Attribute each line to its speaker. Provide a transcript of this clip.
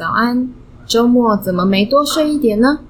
Speaker 1: 早安。周末怎么没多睡一点呢？